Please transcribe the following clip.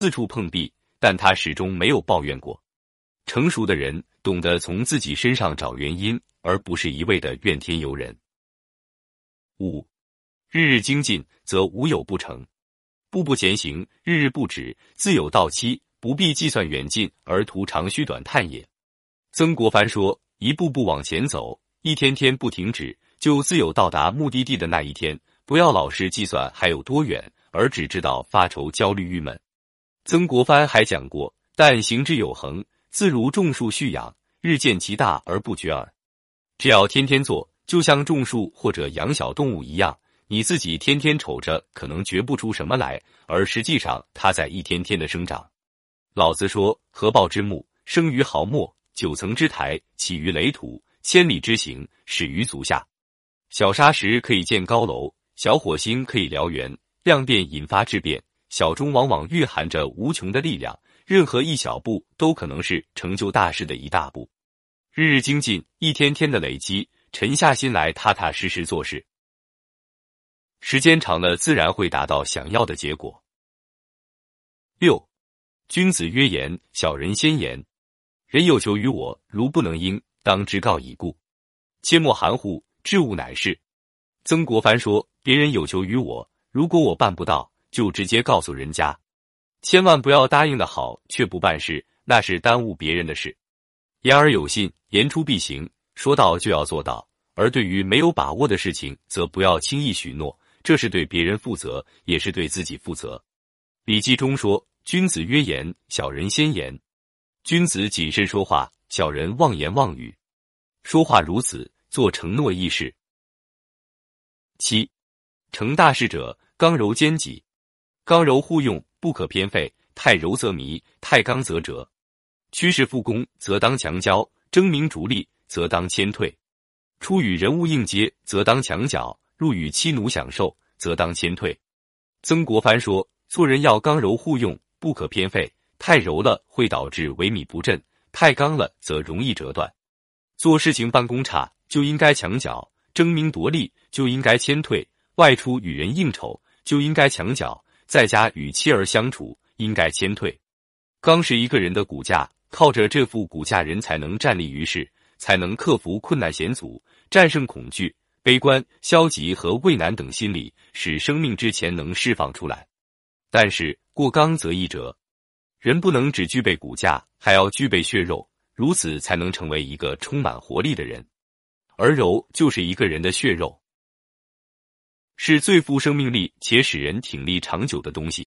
四处碰壁，但他始终没有抱怨过。成熟的人懂得从自己身上找原因，而不是一味的怨天尤人。五，日日精进，则无有不成；步步前行，日日不止，自有到期。不必计算远近，而图长吁短叹也。曾国藩说：“一步步往前走，一天天不停止，就自有到达目的地的那一天。不要老是计算还有多远，而只知道发愁、焦虑、郁闷。”曾国藩还讲过：“但行之有恒，自如种树蓄养，日见其大而不绝耳。”只要天天做，就像种树或者养小动物一样，你自己天天瞅着，可能觉不出什么来，而实际上它在一天天的生长。老子说：“合抱之木，生于毫末；九层之台，起于垒土；千里之行，始于足下。小沙石可以建高楼，小火星可以燎原。量变引发质变，小中往往蕴含着无穷的力量。任何一小步，都可能是成就大事的一大步。日日精进，一天天的累积，沉下心来，踏踏实实做事。时间长了，自然会达到想要的结果。”六。君子约言，小人先言。人有求于我，如不能应，当直告以故。切莫含糊，知物乃是。曾国藩说：“别人有求于我，如果我办不到，就直接告诉人家。千万不要答应的好却不办事，那是耽误别人的事。言而有信，言出必行，说到就要做到。而对于没有把握的事情，则不要轻易许诺，这是对别人负责，也是对自己负责。”《礼记》中说。君子约言，小人先言。君子谨慎说话，小人妄言妄语。说话如此，做承诺亦是。七，成大事者，刚柔兼济，刚柔互用，不可偏废。太柔则迷，太刚则折。趋势复攻，则当强交；争名逐利，则当谦退。出与人物应接，则当墙角；入与妻奴享受，则当谦退。曾国藩说：“做人要刚柔互用。”不可偏废，太柔了会导致萎靡不振；太刚了则容易折断。做事情办公差就应该墙角，争名夺利就应该谦退；外出与人应酬就应该墙角，在家与妻儿相处应该谦退。刚是一个人的骨架，靠着这副骨架，人才能站立于世，才能克服困难险阻，战胜恐惧、悲观、消极和畏难等心理，使生命之潜能释放出来。但是。过刚则易折，人不能只具备骨架，还要具备血肉，如此才能成为一个充满活力的人。而柔就是一个人的血肉，是最富生命力且使人挺立长久的东西。